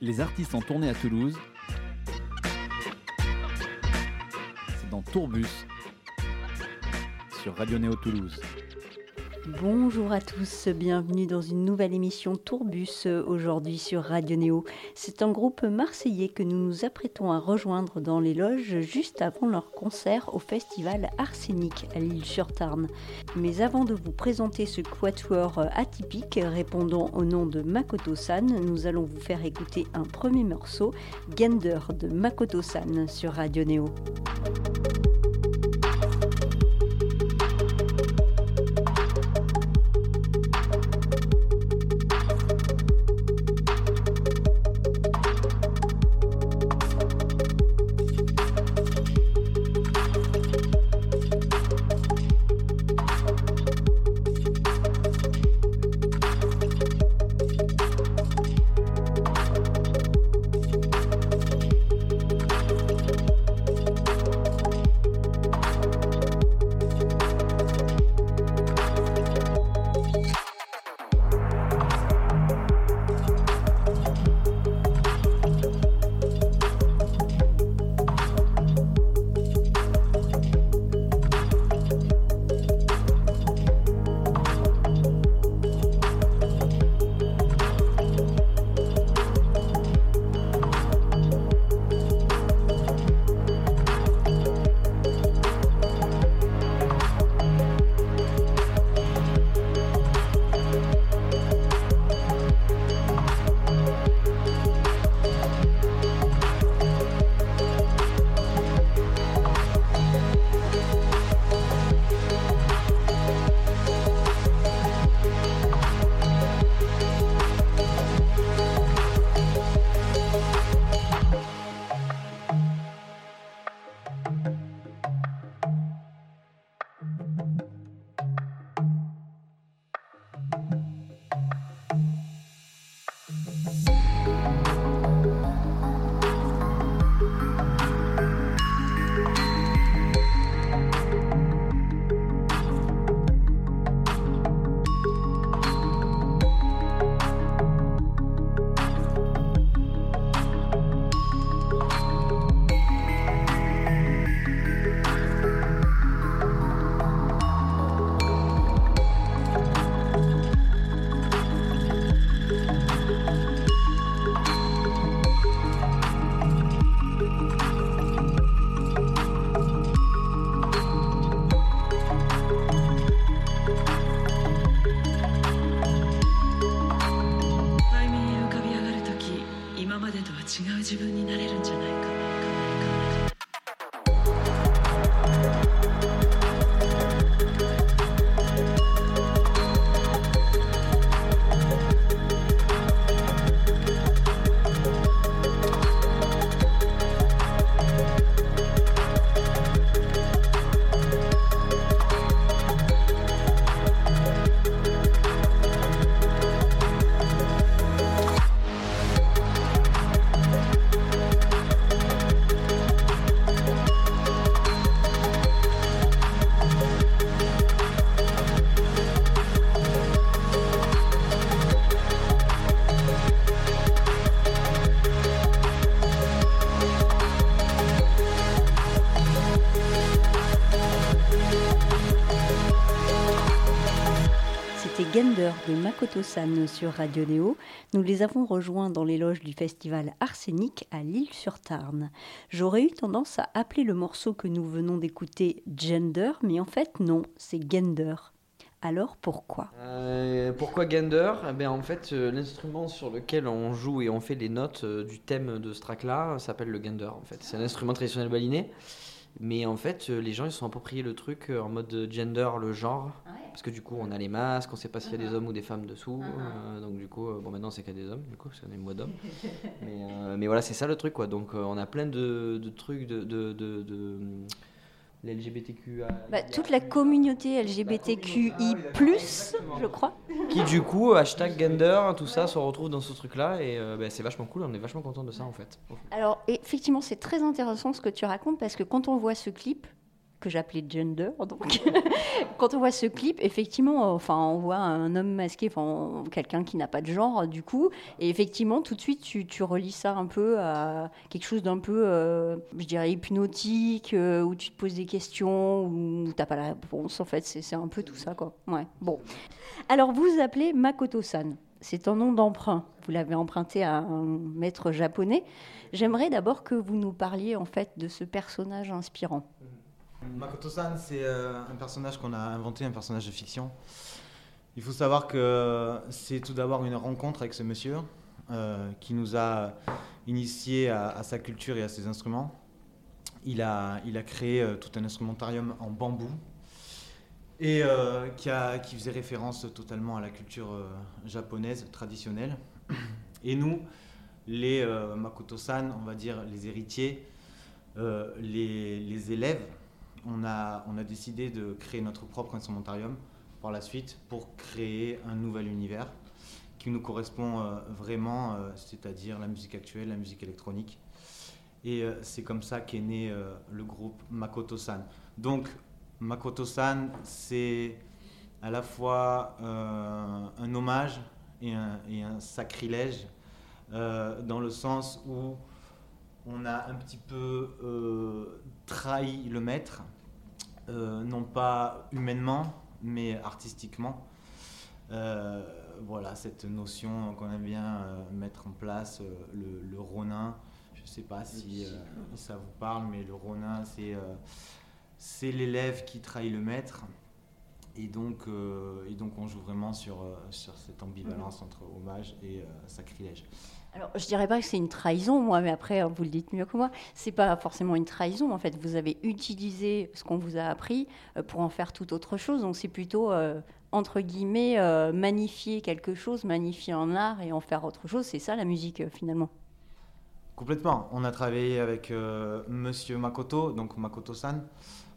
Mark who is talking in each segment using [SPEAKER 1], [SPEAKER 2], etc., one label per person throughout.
[SPEAKER 1] Les artistes ont tourné à Toulouse. C'est dans Tourbus sur Radio Néo Toulouse.
[SPEAKER 2] Bonjour à tous, bienvenue dans une nouvelle émission Tourbus aujourd'hui sur Radio Néo. C'est un groupe marseillais que nous nous apprêtons à rejoindre dans les loges juste avant leur concert au festival Arsenic à l'île-sur-Tarn. Mais avant de vous présenter ce quatuor atypique répondant au nom de Makoto-san, nous allons vous faire écouter un premier morceau, Gender de Makoto-san sur Radio Néo. Makoto-san sur Radio Néo. Nous les avons rejoints dans les loges du festival Arsenic à Lille-sur-Tarn. J'aurais eu tendance à appeler le morceau que nous venons d'écouter Gender, mais en fait non, c'est Gender. Alors pourquoi?
[SPEAKER 3] Euh, Pourquoi Gender? Eh bien, En fait, euh, l'instrument sur lequel on joue et on fait les notes euh, du thème de ce track-là s'appelle le Gender. En fait. C'est un instrument traditionnel balinais. Mais en fait, les gens ils se sont appropriés le truc en mode gender, le genre. Parce que du coup, on a les masques, on sait pas s'il y a des uh-huh. hommes ou des femmes dessous. Uh-huh. Euh, donc du coup, euh, bon maintenant c'est qu'il y a des hommes, du coup, parce qu'on est moins d'hommes. mais, euh, mais, voilà, c'est ça le truc, quoi. Donc on a plein de, de trucs de, de, de l'LGBTQI.
[SPEAKER 2] Bah, toute la communauté LGBTQI, je crois.
[SPEAKER 3] Qui, du coup, hashtag gender, tout ça, se retrouve dans ce truc-là. Et bah, c'est vachement cool, on est vachement content de ça, en fait.
[SPEAKER 2] Alors, effectivement, c'est très intéressant ce que tu racontes parce que quand on voit ce clip, que j'appelais gender. Donc, quand on voit ce clip, effectivement, enfin, on voit un homme masqué, enfin, quelqu'un qui n'a pas de genre, du coup, et effectivement, tout de suite, tu, tu relis ça un peu à quelque chose d'un peu, euh, je dirais, hypnotique, euh, où tu te poses des questions, où tu n'as pas la réponse. En fait, c'est un peu tout ça, quoi. Ouais. Bon. Alors, vous vous appelez Makoto-san. C'est un nom d'emprunt. Vous l'avez emprunté à un maître japonais. J'aimerais d'abord que vous nous parliez en fait de ce personnage inspirant.
[SPEAKER 4] Makoto-san, c'est euh, un personnage qu'on a inventé, un personnage de fiction. Il faut savoir que c'est tout d'abord une rencontre avec ce monsieur euh, qui nous a initiés à, sa culture et à ses instruments. Il a, créé euh, tout un instrumentarium en bambou et qui, faisait référence totalement à la culture japonaise traditionnelle. Et nous, les Makoto-san, on va dire les héritiers, les élèves, on a, décidé de créer notre propre instrumentarium par la suite pour créer un nouvel univers qui nous correspond euh, vraiment, euh, c'est-à-dire la musique actuelle, la musique électronique. Et euh, c'est comme ça qu'est né le groupe Makoto-san. Donc Makoto-san, c'est à la fois un hommage et un sacrilège, dans le sens où on a un petit peu trahi le maître, euh, non pas humainement, mais artistiquement. Euh, voilà, cette notion qu'on aime bien euh, mettre en place, le, ronin. Je ne sais pas si ça vous parle, mais le ronin, c'est c'est l'élève qui trahit le maître. Et donc, et donc on joue vraiment sur, sur cette ambivalence entre hommage et sacrilège.
[SPEAKER 2] Alors, je dirais pas que c'est une trahison, moi, mais après, vous le dites mieux que moi. C'est pas forcément une trahison. En fait, vous avez utilisé ce qu'on vous a appris euh, pour en faire tout autre chose. Donc, c'est plutôt euh, entre guillemets euh, magnifier quelque chose, magnifier en art et en faire autre chose. C'est ça la musique finalement.
[SPEAKER 4] Complètement. On a travaillé avec Monsieur Makoto, donc Makoto-san,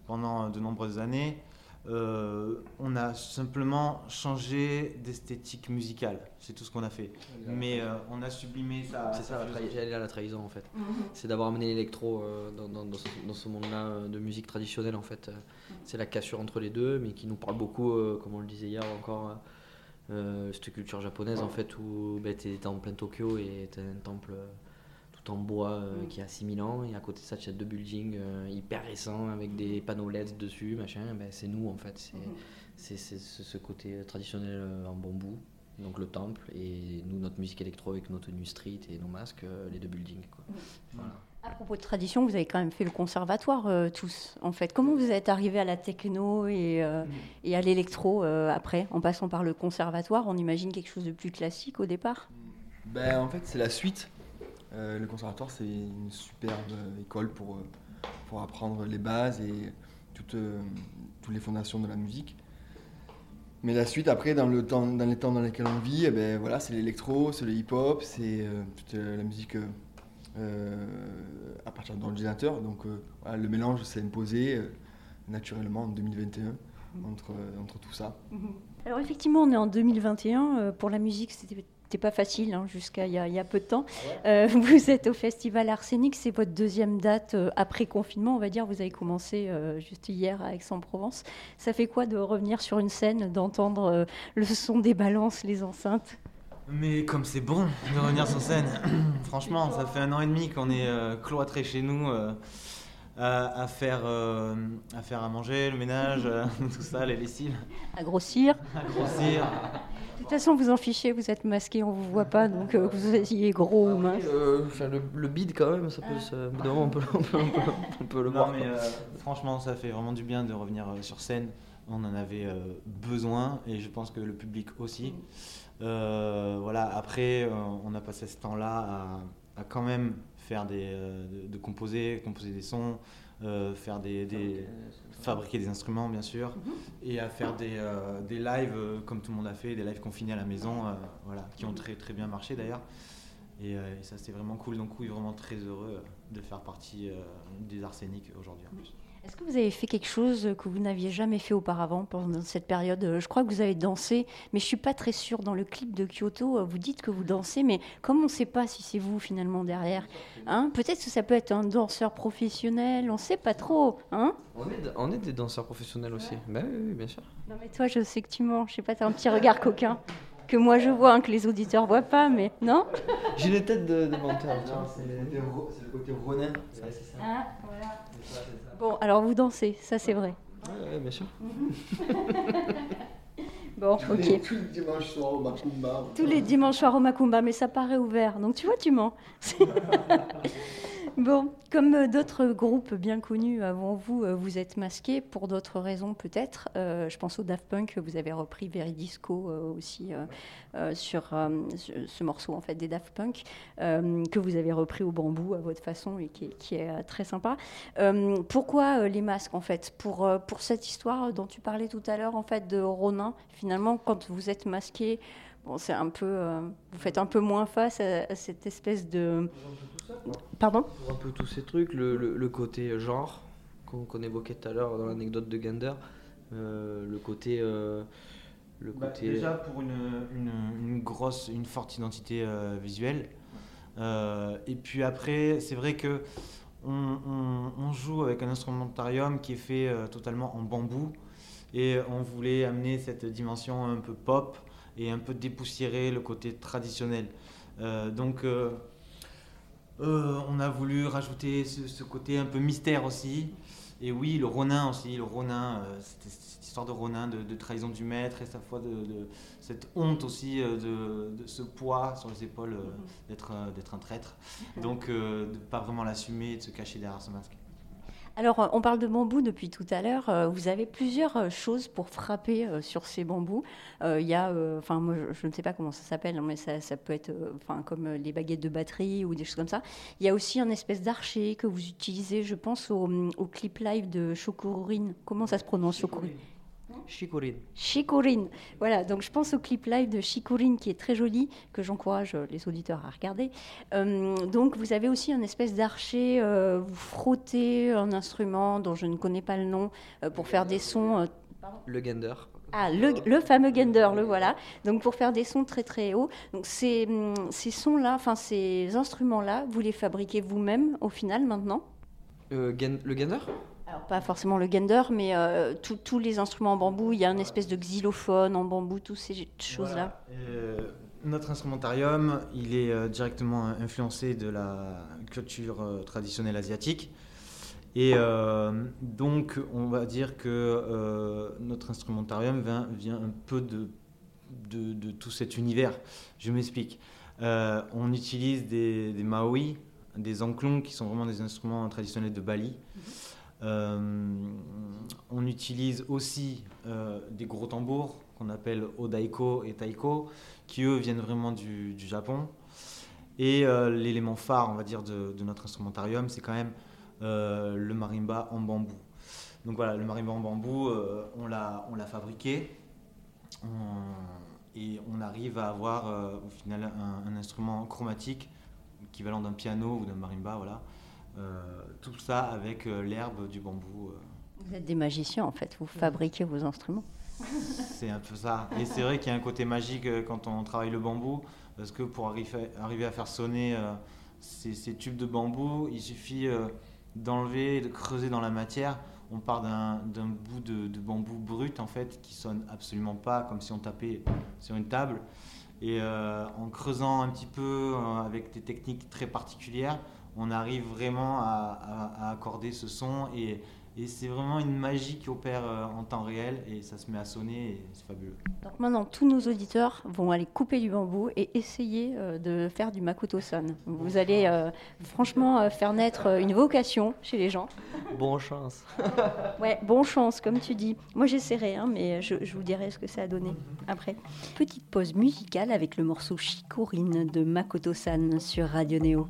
[SPEAKER 4] pendant de nombreuses années. Euh, on a simplement changé d'esthétique musicale. C'est tout ce qu'on a fait. Mais euh, on a sublimé ça.
[SPEAKER 3] C'est ça, j'allais à la trahison en fait. Mhm. C'est d'avoir amené l'électro euh, dans, ce, monde-là de musique traditionnelle en fait. C'est la cassure entre les deux, mais qui nous parle beaucoup, comme on le disait hier encore, cette culture japonaise en fait où bah, tu es en plein Tokyo et tu un temple en bois euh, mm. qui a 6000 ans. Et à côté de ça, tu as deux buildings euh, hyper récents avec des panneaux LED dessus, machin. Ben, c'est nous en fait. C'est mm-hmm. ce côté traditionnel euh, en bambou, donc le temple, et nous, notre musique électro avec nos tenues street et nos masques, les deux buildings. Quoi.
[SPEAKER 2] Mm. À propos de tradition, vous avez quand même fait le conservatoire tous, en fait. Comment vous êtes arrivé à la techno et, mm. et à l'électro après, en passant par le conservatoire? On imagine quelque chose de plus classique au départ?
[SPEAKER 5] Ben, En fait, c'est la suite. Euh, le conservatoire, c'est une superbe école pour, euh, pour apprendre les bases et toutes, euh, toutes les fondations de la musique. Mais la suite, après, dans, le temps, dans les temps dans lesquels on vit, eh ben, voilà, c'est l'électro, c'est le hip-hop, c'est toute la musique à partir de l'ordinateur. Donc le mélange s'est imposé naturellement en 2021 entre, entre tout ça.
[SPEAKER 2] Alors effectivement, on est en 2021. pour la musique, c'était c'était pas facile hein, jusqu'à il, y, a peu de temps. Euh, vous êtes au Festival Arsenic, c'est votre deuxième date euh, après confinement, on va dire. Vous avez commencé euh, juste hier à Aix-en-Provence. Ça fait quoi de revenir sur une scène, d'entendre le son des balances, les enceintes?
[SPEAKER 4] Mais comme c'est bon de revenir sur scène, franchement, ça fait un an et demi qu'on est cloîtré chez nous à, faire, à faire à manger, le ménage, tout ça, les lessives.
[SPEAKER 2] À grossir.
[SPEAKER 4] À grossir.
[SPEAKER 2] De toute façon, vous en fichez, vous êtes masqué, on vous voit pas, donc euh, vous soyez gros ou mince.
[SPEAKER 3] Euh, le, le, bide quand même, ça peut, se, on, peut, on, peut, on, peut, le voir.
[SPEAKER 4] Mais, euh, franchement, ça fait vraiment du bien de revenir sur scène. On en avait besoin et je pense que le public aussi. voilà. Après, on a passé ce temps-là à, quand même faire des, de, composer, composer des sons, faire des, des, fabriquer des instruments bien sûr, mhm. et à faire des, euh, des lives euh, comme tout le monde a fait, des lives confinés à la maison, euh, voilà, qui ont très très bien marché d'ailleurs. Et, ça c'était vraiment cool, donc oui vraiment très heureux de faire partie des Arséniques aujourd'hui en plus.
[SPEAKER 2] Est-ce que vous avez fait quelque chose que vous n'aviez jamais fait auparavant pendant cette période? Euh, Je crois que vous avez dansé, mais je suis pas très sûre. Dans le clip de Kyoto, euh, vous dites que vous dansez, mais comme on ne sait pas si c'est vous finalement derrière, hein, peut-être que ça peut être un danseur professionnel, on ne sait pas trop. Hein?
[SPEAKER 3] On est, on est des danseurs professionnels aussi. Bah oui, oui, bien sûr.
[SPEAKER 2] non mais toi, je sais que tu mens. Je sais pas, tu as un petit regard coquin que moi je vois, hein, que les auditeurs voient pas, mais non?
[SPEAKER 3] J'ai une tête de, de menteur.
[SPEAKER 5] C'est le côté le ronin.
[SPEAKER 3] Ouais, c'est ça.
[SPEAKER 2] Ah,
[SPEAKER 3] C'est ça, c'est ça.
[SPEAKER 2] Bon, alors vous dansez, ça c'est vrai.
[SPEAKER 3] Ouais, ouais, bien sûr.
[SPEAKER 2] Bon,
[SPEAKER 5] Tous
[SPEAKER 2] ok.
[SPEAKER 5] les- Tous les dimanches soirs au Macumba.
[SPEAKER 2] Tous les dimanches soirs au Macumba, mais ça paraît ouvert. Donc tu vois, tu mens. bon, comme euh, d'autres groupes bien connus avant vous, euh, vous êtes masqués pour d'autres raisons peut-être. Euh, je pense au Daft Punk, vous avez repris Veridisco euh, aussi sur ce, ce morceau en fait des Daft Punk que vous avez repris au bambou à votre façon et qui est, très sympa. Pourquoi les masques en fait? Pour, pour cette histoire dont tu parlais tout à l'heure en fait de Ronin. Finalement, quand vous êtes masqué, bon, c'est un peu, vous faites un peu moins face à cette espèce de. Pardon
[SPEAKER 3] Pour un peu tous ces trucs, le, le- le côté genre qu'on évoquait tout à l'heure dans l'anecdote de Gander, euh, le côté. euh, le
[SPEAKER 4] Bah,
[SPEAKER 3] côté
[SPEAKER 4] déjà pour une, une- une grosse, une forte identité euh, visuelle. Euh, et puis après, c'est vrai que on, on- on joue avec un instrumentarium qui est fait euh, totalement en bambou et on voulait amener cette dimension un peu pop et un peu dépoussiérer le côté traditionnel. Euh, donc euh, on a voulu rajouter ce, ce côté un peu mystère aussi. Et oui, le Ronin aussi, le Ronin, euh, cette histoire de Ronin, de, de trahison du maître et sa fois de, de- cette honte aussi euh, de, de ce poids sur les épaules euh, d'être un traître. Donc de pas vraiment l'assumer et de se cacher derrière ce masque.
[SPEAKER 2] Alors, euh, on parle de bambou depuis tout à l'heure. Euh, Vous avez plusieurs euh, choses pour frapper sur ces bambous. Il y a, enfin, moi, je, ne sais pas comment ça s'appelle, hein, mais ça, ça peut être, enfin, comme les baguettes de batterie ou des choses comme ça. Il y a aussi un espèce d'archer que vous utilisez, je pense, au, au clip live de Chokurine. Comment ça se prononce, Chokurine
[SPEAKER 3] Chicorine.
[SPEAKER 2] Chikurine. Voilà, donc je pense au clip live de Chikurine qui est très joli, que j'encourage les auditeurs à regarder. Euh, donc vous avez aussi un espèce d'archer, euh, vous frottez un instrument dont je ne connais pas le nom euh, pour faire des sons.
[SPEAKER 3] Le Gander.
[SPEAKER 2] ah, le, le fameux Gender, le voilà. Donc pour faire des sons très très hauts. Donc ces, ces sons-là, enfin ces instruments-là, vous les fabriquez vous-même au final maintenant?
[SPEAKER 3] Euh, le Gander
[SPEAKER 2] alors pas forcément le Gender, mais euh, tous- les instruments en bambou, il y a une espèce de xylophone en bambou, toutes ces choses-là.
[SPEAKER 4] Voilà. Euh, notre instrumentarium, il est euh, directement influencé de la culture traditionnelle asiatique. Et donc, on va dire que notre instrumentarium vient, vient un peu de, de, de tout cet univers. Je m'explique. On utilise des, des des anklongs, qui sont vraiment des instruments traditionnels de Bali. Euh, on utilise aussi euh, des gros tambours qu'on appelle Odaiko et Taiko, qui eux viennent vraiment du, Japon. Et euh, l'élément phare, on va dire, de, notre instrumentarium, c'est quand même euh, le marimba en bambou. Donc voilà, le marimba en bambou, euh, on l'a fabriqué et on arrive à avoir euh, au final un, un instrument chromatique équivalent d'un piano ou d'un marimba, voilà. Euh, tout ça avec euh, l'herbe du bambou. euh,
[SPEAKER 2] Vous êtes des magiciens en fait, vous fabriquez vos instruments.
[SPEAKER 4] c'est un peu ça. Et c'est vrai qu'il y a un côté magique quand on travaille le bambou, parce que pour arriver, à faire sonner ces, ces tubes de bambou, il suffit d'enlever, de creuser dans la matière. On part d'un bout de, de bambou brut, en fait, qui sonne absolument pas comme si on tapait sur une table. Et euh, en creusant un petit peu avec des techniques très particulières, on arrive vraiment à, à- à accorder ce son et, et c'est vraiment une magie qui opère euh, en temps réel et ça se met à sonner et c'est fabuleux.
[SPEAKER 2] Donc maintenant, tous nos auditeurs vont aller couper du bambou et essayer euh, de faire du makoto-san. Vous allez euh, franchement faire naître une vocation chez les gens.
[SPEAKER 3] Bonne chance.
[SPEAKER 2] Ouais, bon chance, comme tu dis. Moi, j'essaierai, hein, mais je, je vous dirai ce que ça a donné après. Petite pause musicale avec le morceau Chikorine de Makoto-san sur Radio Néo.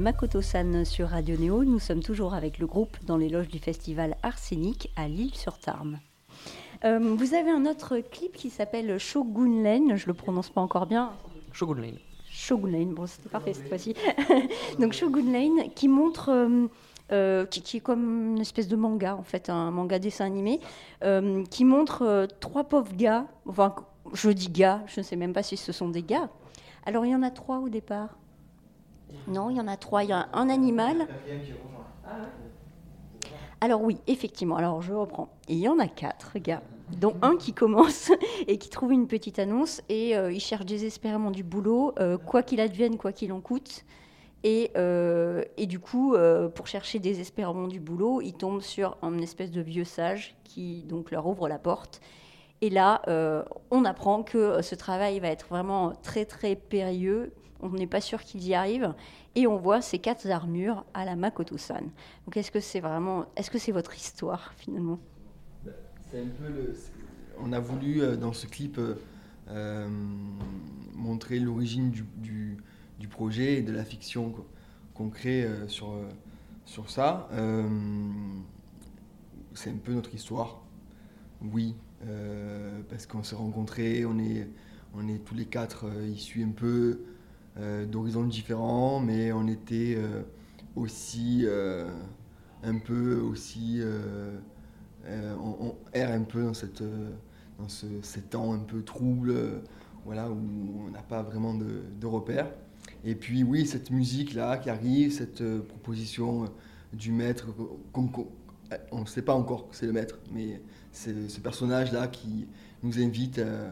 [SPEAKER 2] Makoto-san sur Radio Néo. Nous sommes toujours avec le groupe dans les loges du festival Arsenic à Lille-sur-Tarn. Euh, vous avez un autre clip qui s'appelle Shogun Lane, je le prononce pas encore bien.
[SPEAKER 3] Shogun Lane.
[SPEAKER 2] Shogun Lane, bon c'était parfait cette fois-ci. Donc Shogun Lane qui montre, euh, euh, qui, qui est comme une espèce de manga en fait, un manga dessin animé, euh, qui montre trois pauvres gars, enfin je dis gars, je ne sais même pas si ce sont des gars. Alors il y en a trois au départ. Non, il y en a trois. Il y a un animal. Alors oui, effectivement. Alors je reprends. Il y en a quatre gars, dont un qui commence et qui trouve une petite annonce et euh, il cherche désespérément du boulot, euh, quoi qu'il advienne, quoi qu'il en coûte. Et, euh, et du coup, euh, pour chercher désespérément du boulot, il tombe sur un espèce de vieux sage qui donc leur ouvre la porte. Et là, euh, on apprend que ce travail va être vraiment très très périlleux. On n'est pas sûr qu'ils y arrivent. Et on voit ces quatre armures à la Makoto-san. Donc est-ce que c'est vraiment, est-ce que c'est votre histoire finalement?
[SPEAKER 5] C'est un peu On a voulu euh, dans ce clip euh, euh, montrer l'origine du, projet et de la fiction qu'on- crée sur, ça. C'est un peu notre histoire, oui, parce qu'on s'est rencontrés, on est, tous les quatre issus un peu d'horizons différents, mais on était euh, aussi euh, un peu aussi euh, euh, on, on erre un peu dans cette euh, dans ce, ces temps un peu troubles, euh, voilà, où on n'a pas vraiment de, de repères. Et puis oui, cette musique là qui arrive, cette euh, proposition euh, du maître, on ne sait pas encore que c'est le maître, mais c'est ce personnage là qui nous invite euh,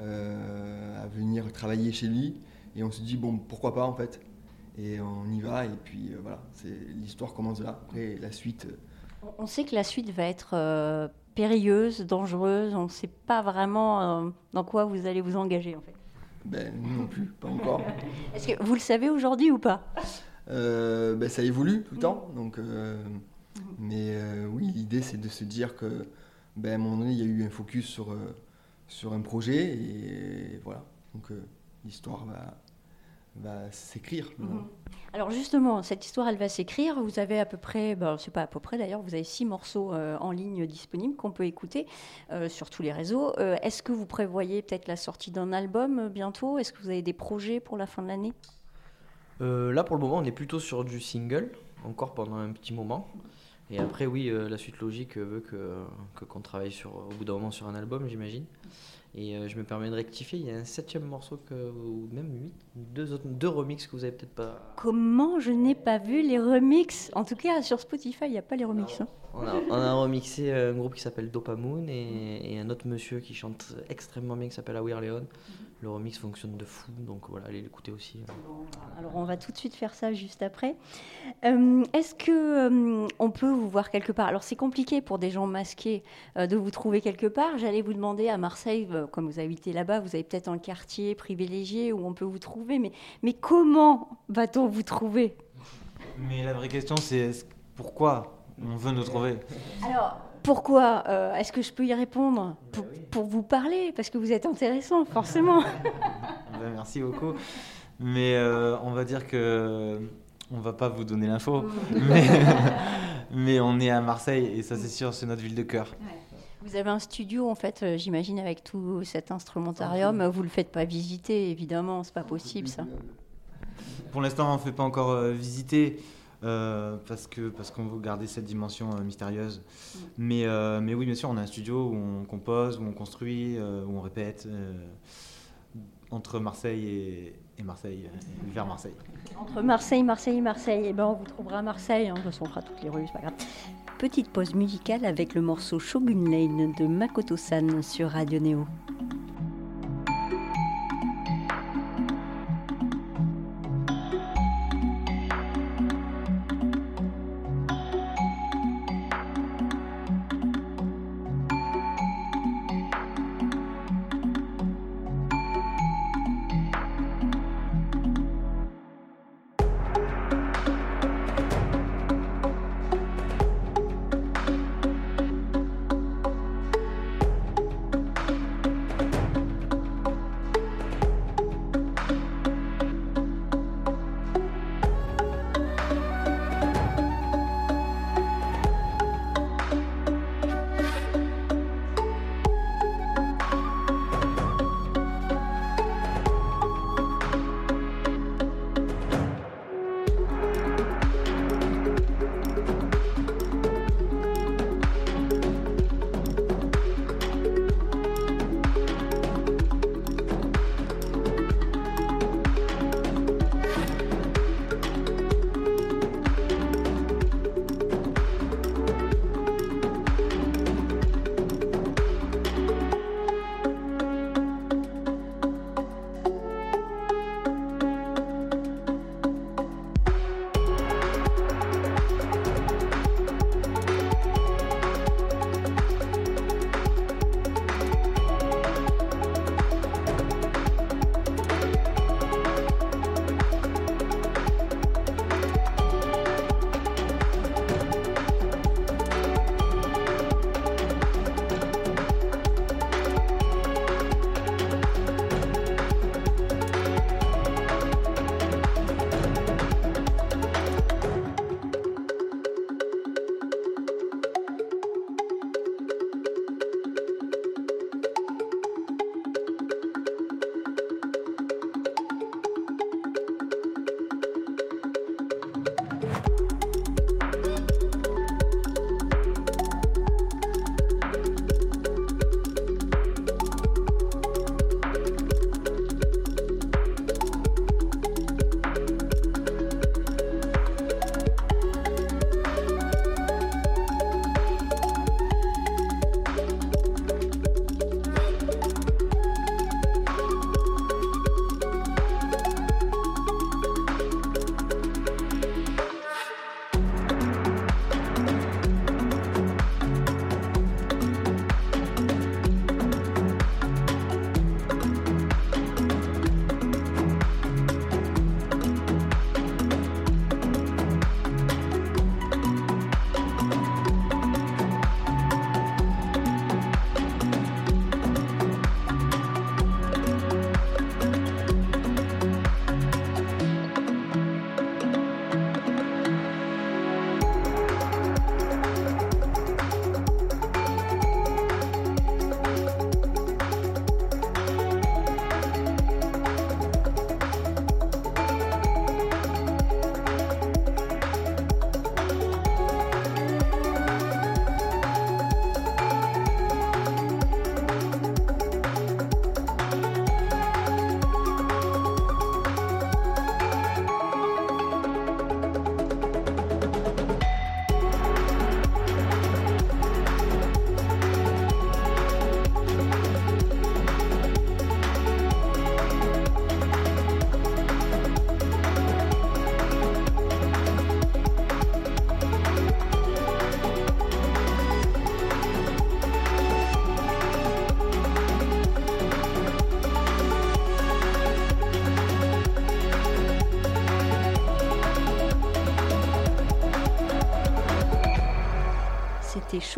[SPEAKER 5] euh, à venir travailler chez lui. Et on se dit bon, pourquoi pas en fait. Et on y va et puis euh, voilà, l'histoire commence là. Après la suite. euh,
[SPEAKER 2] On sait que la suite va être euh, périlleuse, dangereuse. On ne sait pas vraiment euh, dans quoi vous allez vous engager en fait.
[SPEAKER 5] Ben, nous non plus, pas encore.
[SPEAKER 2] Est-ce que vous le savez aujourd'hui ou pas?
[SPEAKER 5] Ben, ça évolue tout le temps. Donc, mais oui, l'idée c'est de se dire que, ben, à un moment donné, il y a eu un focus sur, sur un projet et voilà. Donc l'histoire va, va s'écrire. maintenant.
[SPEAKER 2] Alors justement, cette histoire, elle va s'écrire. Vous avez à peu près, ben, c'est pas à peu près d'ailleurs, vous avez six morceaux euh, en ligne disponibles qu'on peut écouter euh, sur tous les réseaux. Euh, Est-ce que vous prévoyez peut-être la sortie d'un album bientôt? Est-ce que vous avez des projets pour la fin de l'année?
[SPEAKER 3] Là, pour le moment, on est plutôt sur du single, encore pendant un petit moment. Et après, oui, la suite logique veut que que- qu'on travaille sur, au bout d'un moment sur un album, j'imagine. Et euh, je me permets de rectifier, il y a un septième morceau, que, ou même huit, deux, autres, deux remixes que vous avez peut-être pas.
[SPEAKER 2] Comment je n'ai pas vu les remixes? En tout cas, sur Spotify, il n'y a pas les remixes. hein.
[SPEAKER 3] On a, on a remixé un groupe qui s'appelle Dopamoon et, et un autre monsieur qui chante extrêmement bien qui s'appelle Awir Leon. Le remix fonctionne de fou, donc voilà, allez l'écouter aussi. euh.
[SPEAKER 2] Alors on va tout de suite faire ça juste après. Euh, Est-ce que euh, on peut vous voir quelque part? Alors c'est compliqué pour des gens masqués euh, de vous trouver quelque part. J'allais vous demander à Marseille, euh, comme vous habitez là-bas, vous avez peut-être un quartier privilégié où on peut vous trouver, mais, mais comment va-t-on vous trouver?
[SPEAKER 4] Mais la vraie question, c'est pourquoi? On veut nous trouver
[SPEAKER 2] Alors pourquoi Euh, Est-ce que je peux y répondre pour, pour vous parler? Parce que vous êtes intéressant, forcément.
[SPEAKER 4] Ben, Merci beaucoup. Mais euh, on va dire que on va pas vous donner l'info, mais, mais on est à Marseille et ça c'est sûr, c'est notre ville de cœur.
[SPEAKER 2] Vous avez un studio, en fait, euh, j'imagine, avec tout cet instrumentarium. Vous le faites pas visiter, évidemment, c'est pas possible ça.
[SPEAKER 4] Pour l'instant, on ne fait pas encore visiter euh, parce que parce qu'on veut garder cette dimension euh, mystérieuse. Mais, euh, mais oui, bien sûr, on a un studio où on compose, où on construit, où on répète entre Marseille et, et Marseille, vers Marseille.
[SPEAKER 2] Entre Marseille, Marseille, Marseille, eh ben on vous trouvera à Marseille. hein. De toute façon, on fera toutes les rues, c'est pas grave. Petite pause musicale avec le morceau Shogun Lane de Makoto-san sur Radio Neo.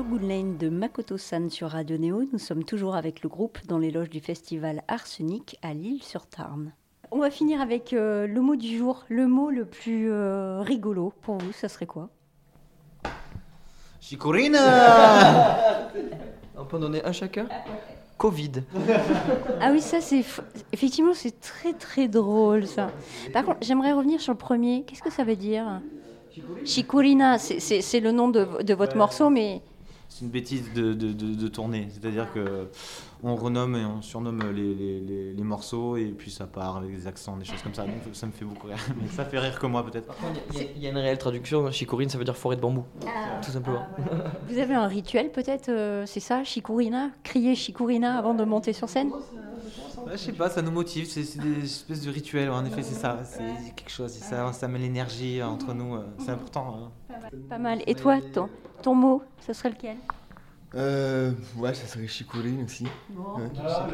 [SPEAKER 2] C'était Shogun Lane de Makoto-san sur Radio Néo. Nous sommes toujours avec le groupe dans les loges du festival Arsenic à Lille-sur-Tarn. On va finir avec euh, le mot du jour. Le mot le plus euh, rigolo pour vous, ça serait quoi?
[SPEAKER 4] Chicorina
[SPEAKER 3] On peut en donner un chacun? Covid.
[SPEAKER 2] Ah oui, ça c'est f- effectivement c'est très très drôle ça. Par contre, j'aimerais revenir sur le premier. Qu'est-ce que ça veut dire? Chikurina, c'est- le nom de, de votre morceau, mais
[SPEAKER 4] C'est une bêtise de, de, de, de tourner. C'est-à-dire que on renomme et on surnomme les, les, les, les morceaux et puis ça part avec des accents, des choses comme ça. Donc ça me fait beaucoup rire. Mais ça fait rire que moi peut-être.
[SPEAKER 3] Il y, a- il y a une réelle traduction. Chicorine, ça veut dire forêt de bambou. Tout simplement.
[SPEAKER 2] vous avez un rituel peut-être, euh, c'est ça, Chikurina Crier Chikurina avant de monter sur scène?
[SPEAKER 4] Ouais, je sais pas, ça nous motive. C'est des espèces de rituels. En effet, c'est ça. C'est quelque chose. Ça, ça met l'énergie entre nous. euh, C'est important. hein.
[SPEAKER 2] Pas mal. Et toi, ton, ton mot, ce serait lequel?
[SPEAKER 5] Euh, ouais, ça serait Chikurine aussi. Ouais.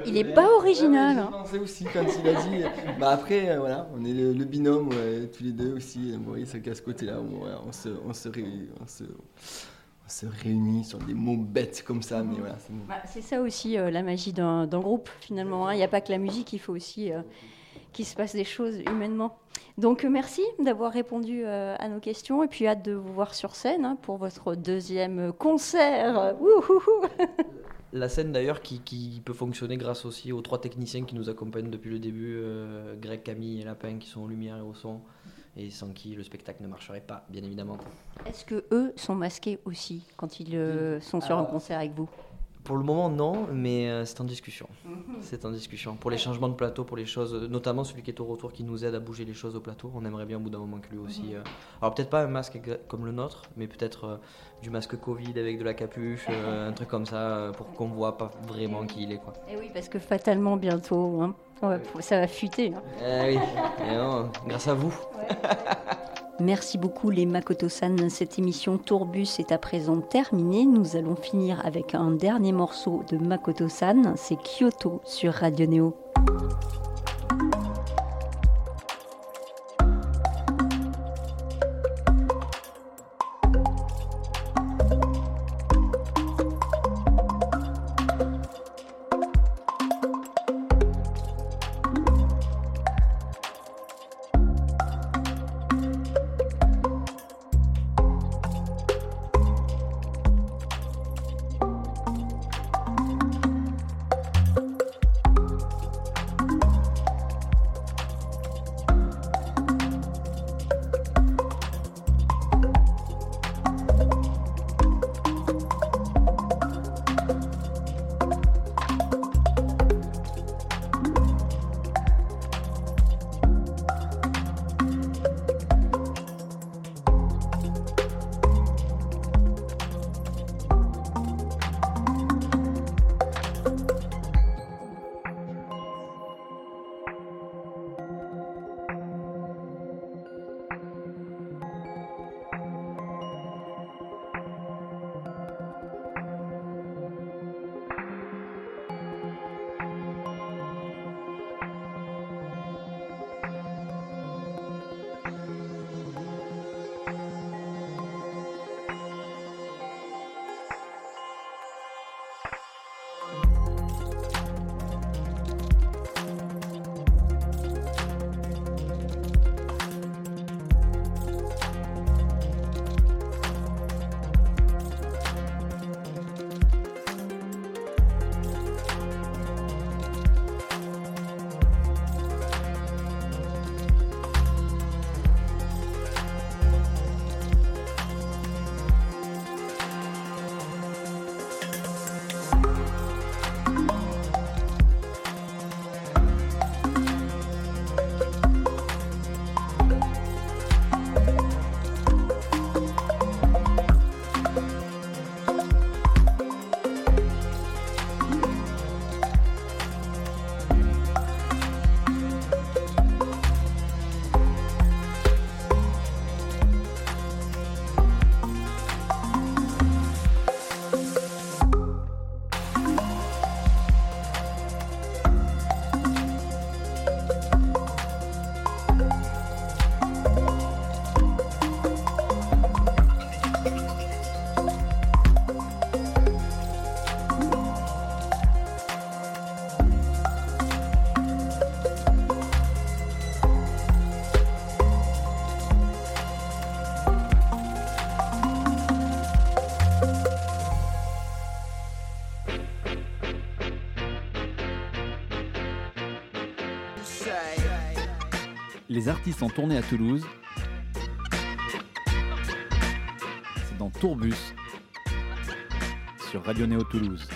[SPEAKER 2] Il est pas original.
[SPEAKER 5] Ouais,
[SPEAKER 2] hein.
[SPEAKER 5] Aussi quand il a dit. bah après, euh, voilà, on est le, le binôme, ouais, tous les deux aussi. Vous voyez, c'est qu'à ce côté-là, on, ouais, on, se, on, se ré- on, se, on se réunit sur des mots bêtes comme ça, mais voilà. c'est-
[SPEAKER 2] Bah, c'est ça aussi euh, la magie d'un d'un groupe finalement. hein. Il n'y a pas que la musique, il faut aussi euh, qu'il se passe des choses humainement. Donc euh, merci d'avoir répondu euh, à nos questions et puis hâte de vous voir sur scène hein, pour votre deuxième concert.
[SPEAKER 3] La scène d'ailleurs qui, qui peut fonctionner grâce aussi aux trois techniciens qui nous accompagnent depuis le début, euh, Greg, Camille et Lapin qui sont aux lumières et au son, et sans qui le spectacle ne marcherait pas, bien évidemment.
[SPEAKER 2] Est-ce que eux sont masqués aussi quand ils euh, sont sur un concert avec vous?
[SPEAKER 3] Pour le moment, non, mais euh, c'est en discussion. C'est en discussion. Pour les changements de plateau, pour les choses, euh, notamment celui qui est au retour qui nous aide à bouger les choses au plateau, on aimerait bien au bout d'un moment que lui aussi. euh, alors peut-être pas un masque comme le nôtre, mais peut-être euh, du masque Covid avec de la capuche, euh, un truc comme ça, pour qu'on voit pas vraiment qui il est. Quoi.
[SPEAKER 2] Eh oui, parce que fatalement bientôt, hein, ça va fuiter. hein.
[SPEAKER 3] Eh oui, Et non, grâce à vous.
[SPEAKER 2] Merci beaucoup les Makoto-san. Cette émission Tourbus est à présent terminée. Nous allons finir avec un dernier morceau de Makoto-san. C'est Kyoto sur Radio Neo.
[SPEAKER 1] Artistes en tournée à Toulouse. C'est dans Tourbus sur Radio Néo Toulouse.